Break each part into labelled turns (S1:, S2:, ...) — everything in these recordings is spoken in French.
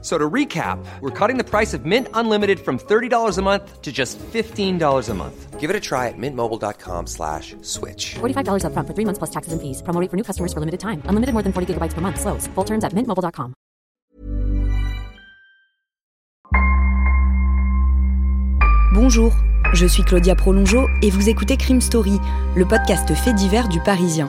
S1: So to recap, we're cutting the price of Mint Unlimited from $30 a month to just $15 a month.
S2: Give it a try at mintmobile.com slash switch.
S3: $45 upfront for three months plus taxes and fees. Promo rate for new customers for limited time. Unlimited more than 40 gigabytes per month. Slows. Full terms at mintmobile.com.
S4: Bonjour, je suis Claudia Prolongeau et vous écoutez Crime Story, le podcast fait divers du Parisien.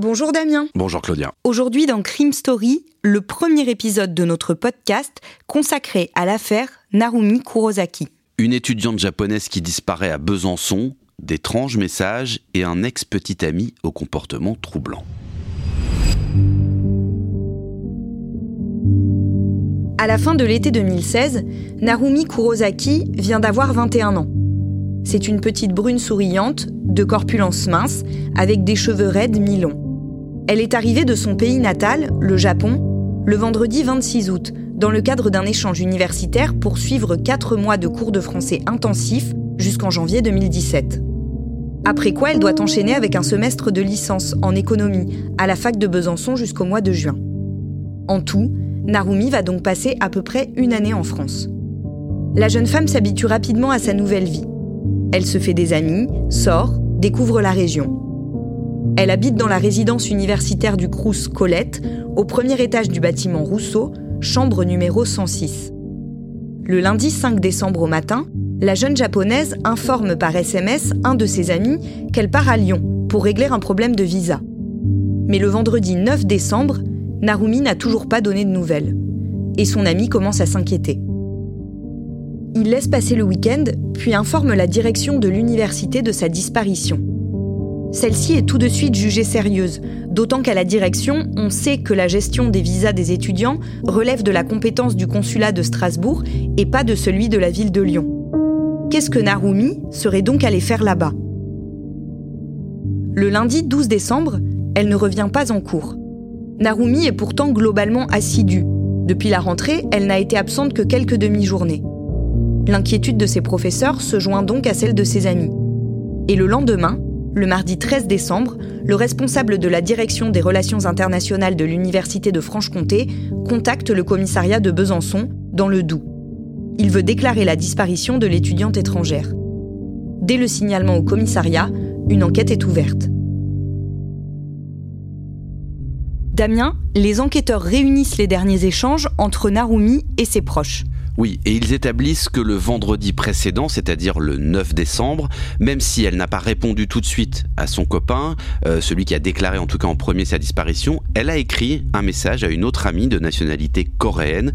S4: Bonjour Damien.
S5: Bonjour Claudia.
S4: Aujourd'hui dans Crime Story, le premier épisode de notre podcast consacré à l'affaire Narumi Kurosaki.
S5: Une étudiante japonaise qui disparaît à Besançon, d'étranges messages et un ex-petit ami au comportement troublant.
S4: À la fin de l'été 2016, Narumi Kurosaki vient d'avoir 21 ans. C'est une petite brune souriante, de corpulence mince, avec des cheveux raides mi-longs. Elle est arrivée de son pays natal, le Japon, le vendredi 26 août, dans le cadre d'un échange universitaire pour suivre 4 mois de cours de français intensifs jusqu'en janvier 2017. Après quoi, elle doit enchaîner avec un semestre de licence en économie à la fac de Besançon jusqu'au mois de juin. En tout, Narumi va donc passer à peu près une année en France. La jeune femme s'habitue rapidement à sa nouvelle vie. Elle se fait des amis, sort, découvre la région. Elle habite dans la résidence universitaire du Crous Colette, au premier étage du bâtiment Rousseau, chambre numéro 106. Le lundi 5 décembre au matin, la jeune japonaise informe par SMS un de ses amis qu'elle part à Lyon pour régler un problème de visa. Mais le vendredi 9 décembre, Narumi n'a toujours pas donné de nouvelles. Et son ami commence à s'inquiéter. Il laisse passer le week-end, puis informe la direction de l'université de sa disparition. Celle-ci est tout de suite jugée sérieuse, d'autant qu'à la direction, on sait que la gestion des visas des étudiants relève de la compétence du consulat de Strasbourg et pas de celui de la ville de Lyon. Qu'est-ce que Narumi serait donc allée faire là-bas? Le lundi 12 décembre, elle ne revient pas en cours. Narumi est pourtant globalement assidue. Depuis la rentrée, elle n'a été absente que quelques demi-journées. L'inquiétude de ses professeurs se joint donc à celle de ses amis. Et le lendemain, le mardi 13 décembre, le responsable de la direction des relations internationales de l'Université de Franche-Comté contacte le commissariat de Besançon, dans le Doubs. Il veut déclarer la disparition de l'étudiante étrangère. Dès le signalement au commissariat, une enquête est ouverte. Damien, les enquêteurs réunissent les derniers échanges entre Narumi et ses proches.
S5: Oui, et ils établissent que le vendredi précédent, c'est-à-dire le 9 décembre, même si elle n'a pas répondu tout de suite à son copain, euh, celui qui a déclaré en tout cas en premier sa disparition, elle a écrit un message à une autre amie de nationalité coréenne.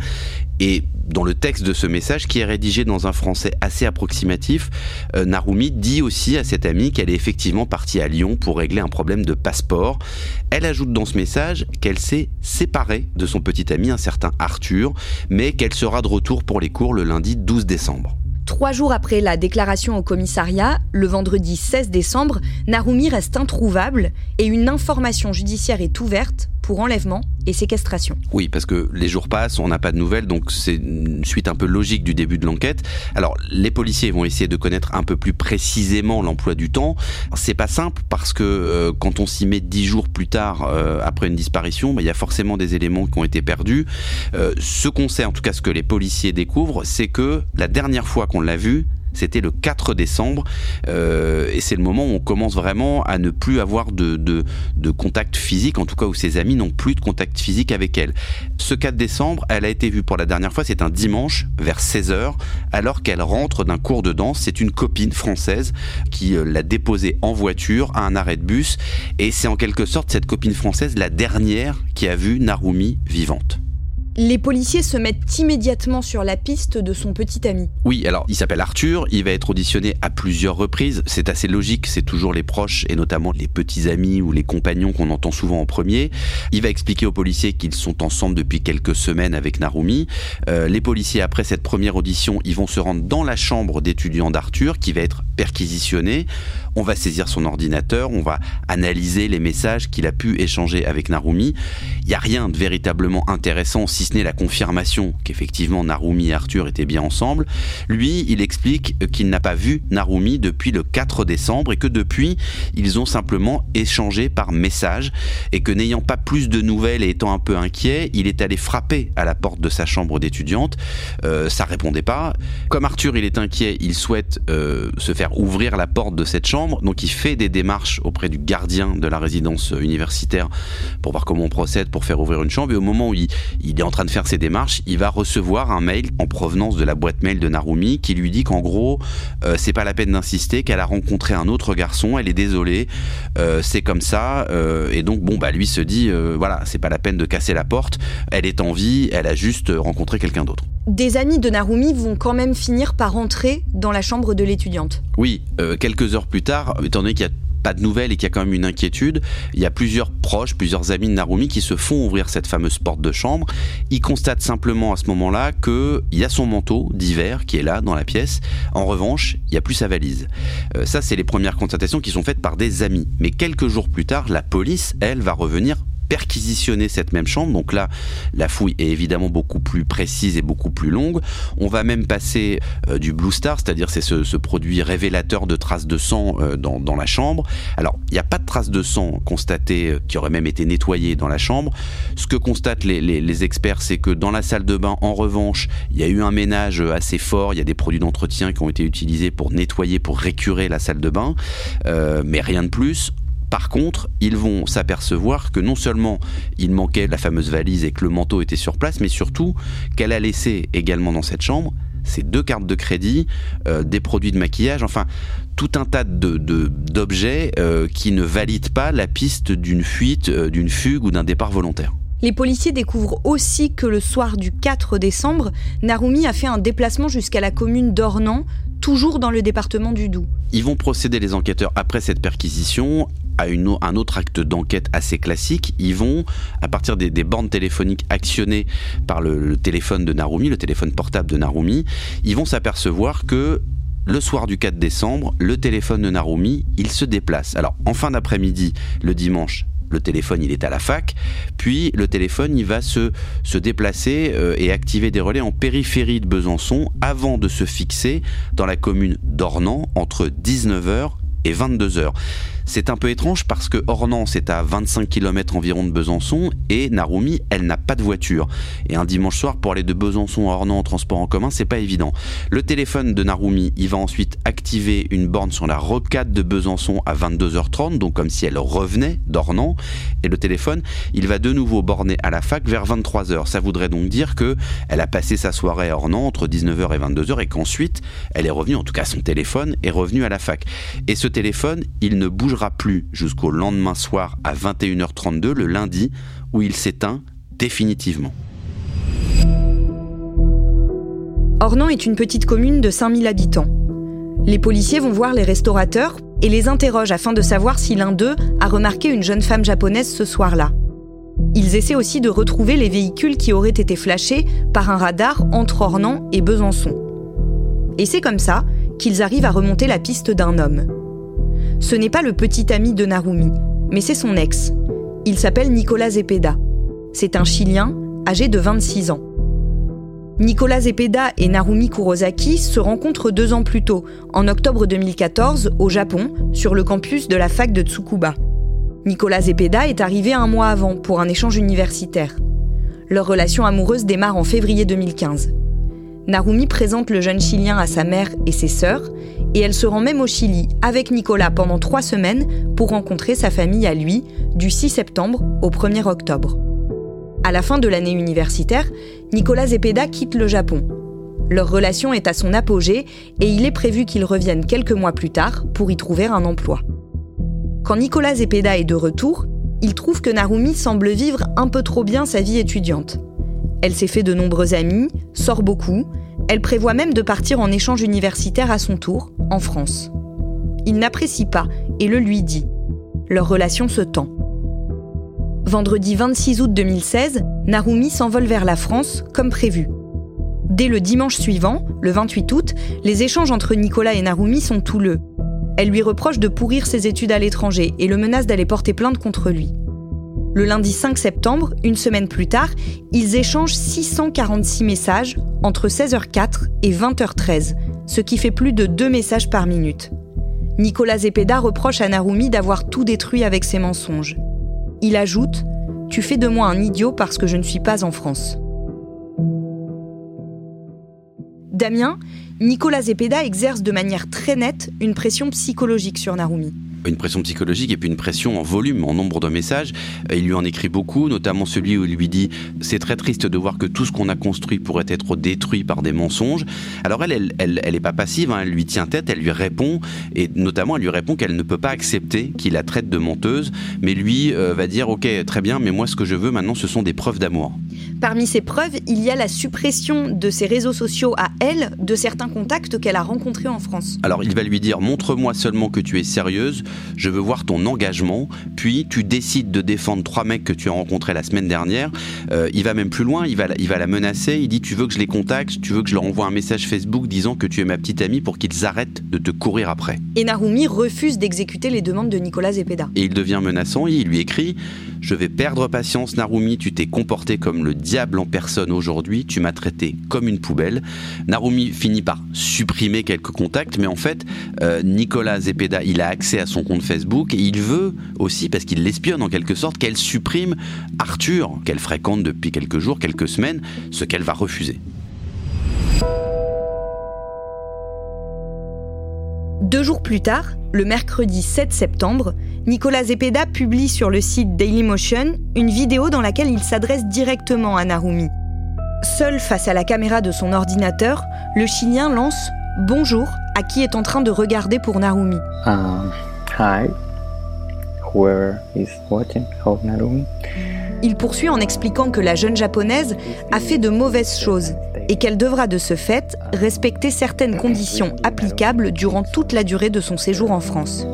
S5: Et dans le texte de ce message, qui est rédigé dans un français assez approximatif, euh, Narumi dit aussi à cette amie qu'elle est effectivement partie à Lyon pour régler un problème de passeport. Elle ajoute dans ce message qu'elle s'est séparée de son petit ami, un certain Arthur, mais qu'elle sera de retour pour les cours le lundi 12 décembre.
S4: Trois jours après la déclaration au commissariat, le vendredi 16 décembre, Narumi reste introuvable et une information judiciaire est ouverte pour enlèvement et séquestration.
S5: Oui, parce que les jours passent, on n'a pas de nouvelles, donc c'est une suite un peu logique du début de l'enquête. Alors, les policiers vont essayer de connaître un peu plus précisément l'emploi du temps. C'est pas simple parce que euh, quand on s'y met dix jours plus tard euh, après une disparition, bah, il y a forcément des éléments qui ont été perdus. Euh, ce qu'on sait, en tout cas ce que les policiers découvrent, c'est que la dernière fois qu'on l'a vue, C'était le 4 décembre euh, et c'est le moment où on commence vraiment à ne plus avoir de, de, contact physique, en tout cas où ses amis n'ont plus de contact physique avec elle. Ce 4 décembre, elle a été vue pour la dernière fois, c'est un dimanche vers 16h, alors qu'elle rentre d'un cours de danse. C'est une copine française qui euh, l'a déposée en voiture à un arrêt de bus et c'est en quelque sorte cette copine française la dernière qui a vu Narumi vivante.
S4: Les policiers se mettent immédiatement sur la piste de son petit ami.
S5: Oui, alors il s'appelle Arthur, il va être auditionné à plusieurs reprises, c'est assez logique, c'est toujours les proches et notamment les petits amis ou les compagnons qu'on entend souvent en premier. Il va expliquer aux policiers qu'ils sont ensemble depuis quelques semaines avec Narumi. Euh, les policiers, après cette première audition, ils vont se rendre dans la chambre d'étudiant d'Arthur qui va être perquisitionné. On va saisir son ordinateur, on va analyser les messages qu'il a pu échanger avec Narumi. Il n'y a rien de véritablement intéressant si ce n'est la confirmation qu'effectivement Narumi et Arthur étaient bien ensemble. Lui, il explique qu'il n'a pas vu Narumi depuis le 4 décembre et que depuis, ils ont simplement échangé par message et que n'ayant pas plus de nouvelles et étant un peu inquiet, il est allé frapper à la porte de sa chambre d'étudiante. Euh, ça répondait pas. Comme Arthur, il est inquiet, il souhaite euh, se faire ouvrir la porte de cette chambre, donc il fait des démarches auprès du gardien de la résidence universitaire pour voir comment on procède pour faire ouvrir une chambre. Et au moment où il, il est en train de faire ses démarches, il va recevoir un mail en provenance de la boîte mail de Narumi qui lui dit qu'en gros, euh, c'est pas la peine d'insister, qu'elle a rencontré un autre garçon, elle est désolée, euh, c'est comme ça, euh, et donc bon bah lui se dit voilà, c'est pas la peine de casser la porte, elle est en vie, elle a juste rencontré quelqu'un d'autre.
S4: Des amis de Narumi vont quand même finir par entrer dans la chambre de l'étudiante.
S5: Oui, quelques heures plus tard, étant donné qu'il y a pas de nouvelles et qu'il y a quand même une inquiétude, il y a plusieurs proches, plusieurs amis de Narumi qui se font ouvrir cette fameuse porte de chambre. Ils constatent simplement à ce moment-là qu'il y a son manteau d'hiver qui est là dans la pièce. En revanche, il n'y a plus sa valise. Euh, ça, c'est les premières constatations qui sont faites par des amis. Mais quelques jours plus tard, la police, elle, va revenir perquisitionner cette même chambre. Donc là, la fouille est évidemment beaucoup plus précise et beaucoup plus longue. On va même passer euh, du Blue Star, c'est-à-dire c'est ce, produit révélateur de traces de sang euh, dans, la chambre. Alors, il n'y a pas de traces de sang constatées euh, qui auraient même été nettoyées dans la chambre. Ce que constatent les, experts, c'est que dans la salle de bain, en revanche, il y a eu un ménage assez fort. Il y a des produits d'entretien qui ont été utilisés pour nettoyer, pour récurer la salle de bain, mais rien de plus. Par contre, ils vont s'apercevoir que non seulement il manquait la fameuse valise et que le manteau était sur place, mais surtout qu'elle a laissé également dans cette chambre ces deux cartes de crédit, euh, des produits de maquillage, enfin tout un tas d'objets de, euh, qui ne valident pas la piste d'une fuite, euh, d'une fugue ou d'un départ volontaire.
S4: Les policiers découvrent aussi que le soir du 4 décembre, Narumi a fait un déplacement jusqu'à la commune d'Ornans, toujours dans le département du Doubs.
S5: Ils vont procéder, les enquêteurs, après cette perquisition, à un autre acte d'enquête assez classique. Ils vont, à partir des, bornes téléphoniques actionnées par le, téléphone de Narumi, le téléphone portable de Narumi, ils vont s'apercevoir que le soir du 4 décembre, le téléphone de Narumi, il se déplace. Alors, en fin d'après-midi, le dimanche, le téléphone il est à la fac, puis le téléphone il va se, se déplacer euh, et activer des relais en périphérie de Besançon avant de se fixer dans la commune d'Ornans entre 19h et 22h. C'est un peu étrange parce que Ornans est à 25 km environ de Besançon et Narumi, elle n'a pas de voiture. Et un dimanche soir pour aller de Besançon à Ornans en transport en commun, c'est pas évident. Le téléphone de Narumi, il va ensuite activer une borne sur la rocade de Besançon à 22h30, donc comme si elle revenait d'Ornans. Et le téléphone, il va de nouveau borner à la fac vers 23h. Ça voudrait donc dire que elle a passé sa soirée à Ornans entre 19h et 22h et qu'ensuite elle est revenue, en tout cas son téléphone est revenu à la fac. Et ce téléphone, il ne bouge plus jusqu'au lendemain soir à 21h32, le lundi, où il s'éteint définitivement.
S4: Ornans est une petite commune de 5000 habitants. Les policiers vont voir les restaurateurs et les interrogent afin de savoir si l'un d'eux a remarqué une jeune femme japonaise ce soir-là. Ils essaient aussi de retrouver les véhicules qui auraient été flashés par un radar entre Ornans et Besançon. Et c'est comme ça qu'ils arrivent à remonter la piste d'un homme. Ce n'est pas le petit ami de Narumi, mais c'est son ex. Il s'appelle Nicolas Zepeda. C'est un Chilien âgé de 26 ans. Nicolas Zepeda et Narumi Kurosaki se rencontrent deux ans plus tôt, en octobre 2014, au Japon, sur le campus de la fac de Tsukuba. Nicolas Zepeda est arrivé un mois avant pour un échange universitaire. Leur relation amoureuse démarre en février 2015. Narumi présente le jeune Chilien à sa mère et ses sœurs, et elle se rend même au Chili avec Nicolas pendant trois semaines pour rencontrer sa famille à lui, du 6 septembre au 1er octobre. À la fin de l'année universitaire, Nicolas Zepeda quitte le Japon. Leur relation est à son apogée et il est prévu qu'ils reviennent quelques mois plus tard pour y trouver un emploi. Quand Nicolas Zepeda est de retour, il trouve que Narumi semble vivre un peu trop bien sa vie étudiante. Elle s'est fait de nombreux amis, sort beaucoup, elle prévoit même de partir en échange universitaire à son tour, en France. Il n'apprécie pas et le lui dit. Leur relation se tend. Vendredi 26 août 2016, Narumi s'envole vers la France, comme prévu. Dès le dimanche suivant, le 28 août, les échanges entre Nicolas et Narumi sont houleux. Elle lui reproche de pourrir ses études à l'étranger et le menace d'aller porter plainte contre lui. Le lundi 5 septembre, une semaine plus tard, ils échangent 646 messages entre 16h04 et 20h13, ce qui fait plus de deux messages par minute. Nicolas Zepeda reproche à Narumi d'avoir tout détruit avec ses mensonges. Il ajoute Tu fais de moi un idiot parce que je ne suis pas en France. Damien, Nicolas Zepeda exerce de manière très nette une pression psychologique sur Narumi
S5: une pression psychologique et puis une pression en volume, en nombre de messages. Il lui en écrit beaucoup, notamment celui où il lui dit c'est très triste de voir que tout ce qu'on a construit pourrait être détruit par des mensonges. Alors elle, elle, elle, est pas passive, hein. elle lui tient tête, elle lui répond et notamment elle lui répond qu'elle ne peut pas accepter qu'il la traite de menteuse, mais lui euh, va dire ok très bien, mais moi ce que je veux maintenant ce sont des preuves d'amour.
S4: Parmi ces preuves, il y a la suppression de ses réseaux sociaux à elle de certains contacts qu'elle a rencontrés en France.
S5: Alors il va lui dire montre-moi seulement que tu es sérieuse, je veux voir ton engagement, puis tu décides de défendre trois mecs que tu as rencontrés la semaine dernière. Euh, il va même plus loin, il va, il va la menacer, il dit tu veux que je les contacte, tu veux que je leur envoie un message Facebook disant que tu es ma petite amie pour qu'ils arrêtent de te courir après.
S4: Et Narumi refuse d'exécuter les demandes de Nicolas Zepeda.
S5: Et il devient menaçant et il lui écrit je vais perdre patience, Narumi, tu t'es comporté comme le diable en personne aujourd'hui, tu m'as traité comme une poubelle. Narumi finit par supprimer quelques contacts, mais en fait, euh, Nicolas Zepeda, il a accès à son compte Facebook et il veut aussi, parce qu'il l'espionne en quelque sorte, qu'elle supprime Arthur, qu'elle fréquente depuis quelques jours, quelques semaines, ce qu'elle va refuser.
S4: Deux jours plus tard, le mercredi 7 septembre, Nicolas Zepeda publie sur le site Dailymotion une vidéo dans laquelle il s'adresse directement à Narumi. Seul face à la caméra de son ordinateur, le Chilien lance Bonjour à qui est en train de regarder pour Narumi?
S6: Um, hi. Whoever is watching, Narumi?
S4: Il poursuit en expliquant que la jeune japonaise a fait de mauvaises choses et qu'elle devra de ce fait respecter certaines conditions applicables durant toute la durée de son séjour en France.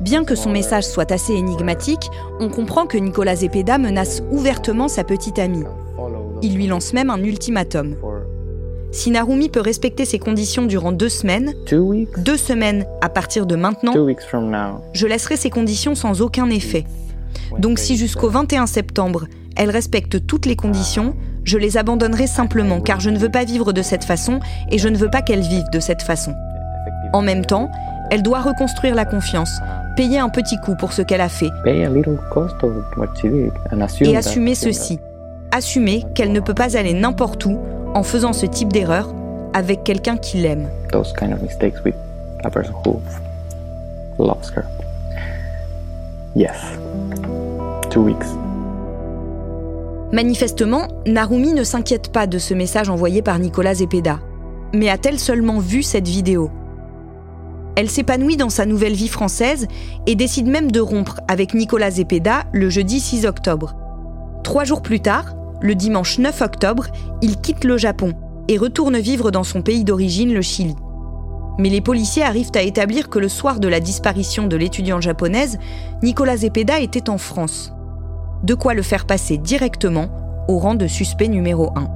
S4: Bien que son message soit assez énigmatique, on comprend que Nicolas Zepeda menace ouvertement sa petite amie. Il lui lance même un ultimatum. Si Narumi peut respecter ces conditions durant deux semaines, deux semaines à partir de maintenant, je laisserai ces conditions sans aucun effet. Donc si jusqu'au 21 septembre, elle respecte toutes les conditions, je les abandonnerai simplement car je ne veux pas vivre de cette façon et je ne veux pas qu'elle vive de cette façon. En même temps, elle doit reconstruire la confiance, payer un petit coup pour ce qu'elle a fait. Et assumer ceci. Assumer qu'elle ne peut pas aller n'importe où en faisant ce type d'erreur avec quelqu'un qui l'aime.
S6: Yes.
S4: Manifestement, Narumi ne s'inquiète pas de ce message envoyé par Nicolas Zepeda. Mais a-t-elle seulement vu cette vidéo? Elle s'épanouit dans sa nouvelle vie française et décide même de rompre avec Nicolas Zepeda le jeudi 6 octobre. Trois jours plus tard, le dimanche 9 octobre, il quitte le Japon et retourne vivre dans son pays d'origine, le Chili. Mais les policiers arrivent à établir que le soir de la disparition de l'étudiante japonaise, Nicolas Zepeda était en France. De quoi le faire passer directement au rang de suspect numéro 1.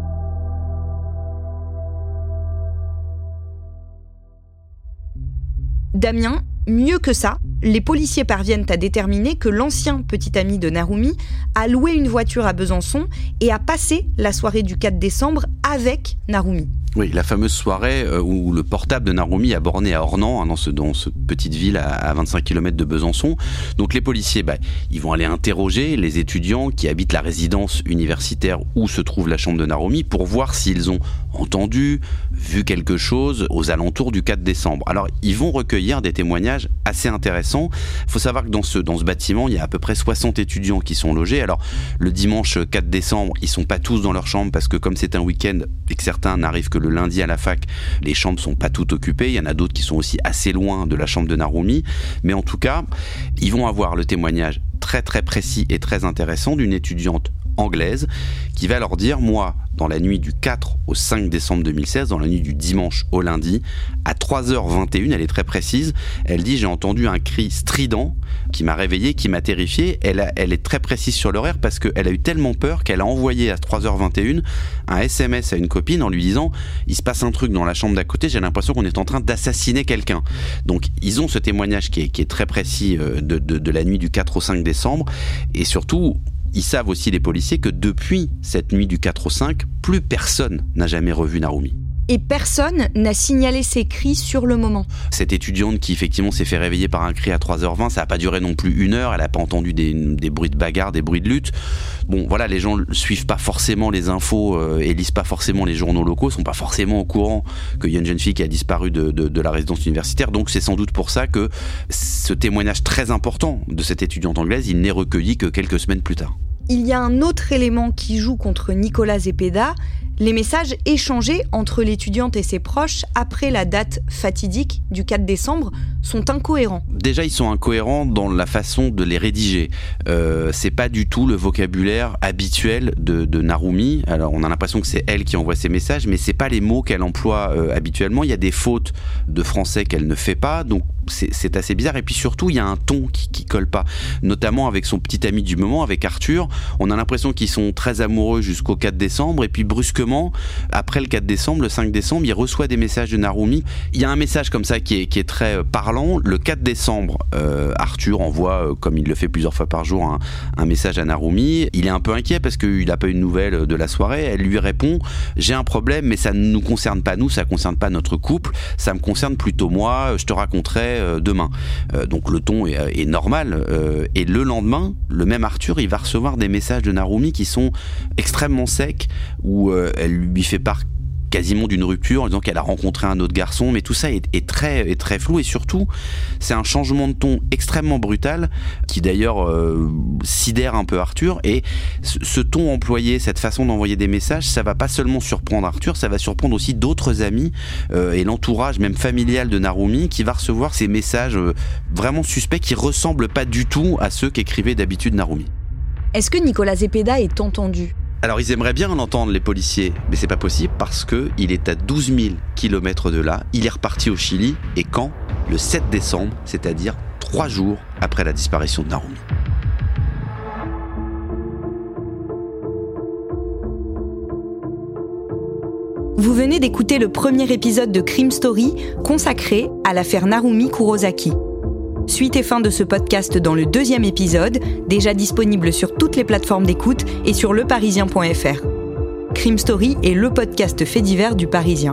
S4: Damien, Mieux que ça, les policiers parviennent à déterminer que l'ancien petit ami de Narumi a loué une voiture à Besançon et a passé la soirée du 4 décembre avec Narumi.
S5: Oui, la fameuse soirée euh, où le portable de Narumi a borné à Ornans, hein, dans, ce, dans cette petite ville à, 25 km de Besançon. Donc les policiers, bah, ils vont aller interroger les étudiants qui habitent la résidence universitaire où se trouve la chambre de Narumi pour voir s'ils ont entendu, vu quelque chose aux alentours du 4 décembre. Alors ils vont recueillir des témoignages assez intéressants. Il faut savoir que dans ce, dans ce bâtiment, il y a à peu près 60 étudiants qui sont logés. Alors le dimanche 4 décembre, ils sont pas tous dans leur chambre parce que comme c'est un week-end et que certains n'arrivent que le lundi à la fac, les chambres sont pas toutes occupées. Il y en a d'autres qui sont aussi assez loin de la chambre de Narumi. Mais en tout cas, ils vont avoir le témoignage très très précis et très intéressant d'une étudiante anglaise qui va leur dire moi dans la nuit du 4 au 5 décembre 2016 dans la nuit du dimanche au lundi à 3h21 elle est très précise elle dit j'ai entendu un cri strident qui m'a réveillé qui m'a terrifié. Elle, elle est très précise sur l'horaire parce qu'elle a eu tellement peur qu'elle a envoyé à 3h21 un SMS à une copine en lui disant il se passe un truc dans la chambre d'à côté j'ai l'impression qu'on est en train d'assassiner quelqu'un donc ils ont ce témoignage qui est, très précis euh, de, de, de la nuit du 4 au 5 décembre. Et surtout ils savent aussi les policiers que depuis cette nuit du 4 au 5, plus personne n'a jamais revu Narumi
S4: et personne n'a signalé ces cris sur le moment.
S5: Cette étudiante qui effectivement s'est fait réveiller par un cri à 3h20, ça n'a pas duré non plus une heure, elle n'a pas entendu des, bruits de bagarre, des bruits de lutte. Bon voilà, les gens suivent pas forcément les infos euh, et lisent pas forcément les journaux locaux, sont pas forcément au courant qu'il y a une jeune fille qui a disparu de, de la résidence universitaire, donc c'est sans doute pour ça que ce témoignage très important de cette étudiante anglaise, il n'est recueilli que quelques semaines plus tard.
S4: Il y a un autre élément qui joue contre Nicolas Zepeda, les messages échangés entre l'étudiante et ses proches après la date fatidique du 4 décembre sont incohérents.
S5: Déjà, ils sont incohérents dans la façon de les rédiger. Euh, c'est pas du tout le vocabulaire habituel de, Narumi. Alors, on a l'impression que c'est elle qui envoie ces messages, mais c'est pas les mots qu'elle emploie euh, habituellement. Il y a des fautes de français qu'elle ne fait pas, donc c'est assez bizarre. Et puis surtout, il y a un ton qui, qui colle pas, notamment avec son petit ami du moment, avec Arthur. On a l'impression qu'ils sont très amoureux jusqu'au 4 décembre, et puis brusquement, après le 4 décembre, le 5 décembre, il reçoit des messages de Narumi. Il y a un message comme ça qui est, est très euh, parlant. Le 4 décembre, euh, Arthur envoie, euh, comme il le fait plusieurs fois par jour, un, message à Narumi. Il est un peu inquiet parce qu'il n'a pas eu de nouvelles de la soirée. Elle lui répond J'ai un problème, mais ça ne nous concerne pas nous, ça ne concerne pas notre couple, ça me concerne plutôt moi. Je te raconterai demain. Donc le ton est, normal. Euh, et le lendemain, le même Arthur, il va recevoir des messages de Narumi qui sont extrêmement secs, où elle lui fait part quasiment d'une rupture en disant qu'elle a rencontré un autre garçon, mais tout ça est, très, flou. Et surtout c'est un changement de ton extrêmement brutal qui d'ailleurs euh, sidère un peu Arthur. Et ce, ton employé, cette façon d'envoyer des messages, ça va pas seulement surprendre Arthur, ça va surprendre aussi d'autres amis euh, et l'entourage même familial de Narumi qui va recevoir ces messages euh, vraiment suspects qui ressemblent pas du tout à ceux qu'écrivait d'habitude Narumi.
S4: Est-ce que Nicolas Zepeda est entendu?
S5: Alors ils aimeraient bien l'entendre les policiers, mais c'est pas possible parce que il est à 12 000 km de là. Il est reparti au Chili et quand? Le 7 décembre, c'est-à-dire trois jours après la disparition de Narumi.
S4: Vous venez d'écouter le premier épisode de Crime Story consacré à l'affaire Narumi Kurosaki. Suite et fin de ce podcast dans le deuxième épisode, déjà disponible sur les plateformes d'écoute et sur leparisien.fr. Crime Story est le podcast fait divers du Parisien.